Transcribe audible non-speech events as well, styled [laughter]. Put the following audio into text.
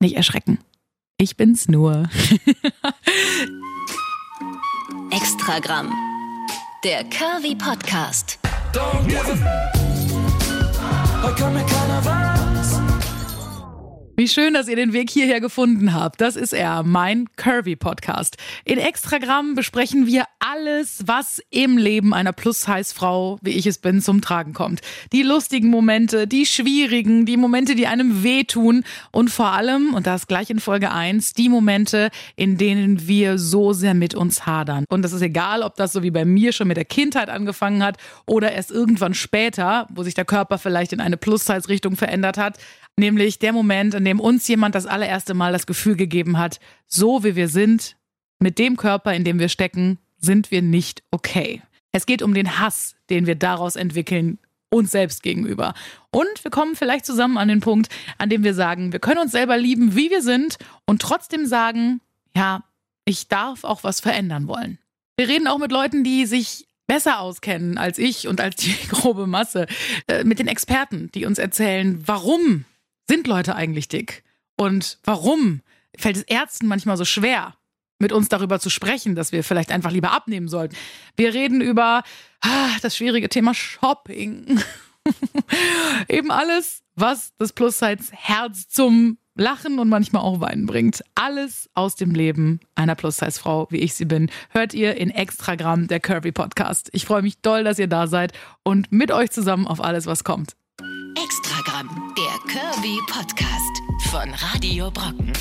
Nicht erschrecken. Ich bin's nur. [laughs] Extragramm. Der Curvy Podcast. Don't give a Da kann mir keiner was. Wie schön, dass ihr den Weg hierher gefunden habt. Das ist er, mein Curvy Podcast. In Extragramm besprechen wir alles, was im Leben einer Plus-Size-Frau, wie ich es bin, zum Tragen kommt. Die lustigen Momente, die schwierigen, die Momente, die einem wehtun und vor allem, und das gleich in Folge 1, die Momente, in denen wir so sehr mit uns hadern. Und das ist egal, ob das so wie bei mir schon mit der Kindheit angefangen hat oder erst irgendwann später, wo sich der Körper vielleicht in eine Plus-Size-Richtung verändert hat. Nämlich der Moment, in dem uns jemand das allererste Mal das Gefühl gegeben hat, so wie wir sind, mit dem Körper, in dem wir stecken, sind wir nicht okay. Es geht um den Hass, den wir daraus entwickeln, uns selbst gegenüber. Und wir kommen vielleicht zusammen an den Punkt, an dem wir sagen, wir können uns selber lieben, wie wir sind und trotzdem sagen, ja, ich darf auch was verändern wollen. Wir reden auch mit Leuten, die sich besser auskennen als ich und als die [laughs] grobe Masse, äh, mit den Experten, die uns erzählen, warum sind Leute eigentlich dick? Und warum fällt es Ärzten manchmal so schwer, mit uns darüber zu sprechen, dass wir vielleicht einfach lieber abnehmen sollten? Wir reden über ah, das schwierige Thema Shopping. [laughs] Eben alles, was das Plus-Size-Herz zum Lachen und manchmal auch Weinen bringt. Alles aus dem Leben einer Plus-Size-Frau, wie ich sie bin, hört ihr in Extragramm der Curvy Podcast. Ich freue mich doll, dass ihr da seid und mit euch zusammen auf alles, was kommt. Extragramm. Der Curvy Podcast von Radio Brocken.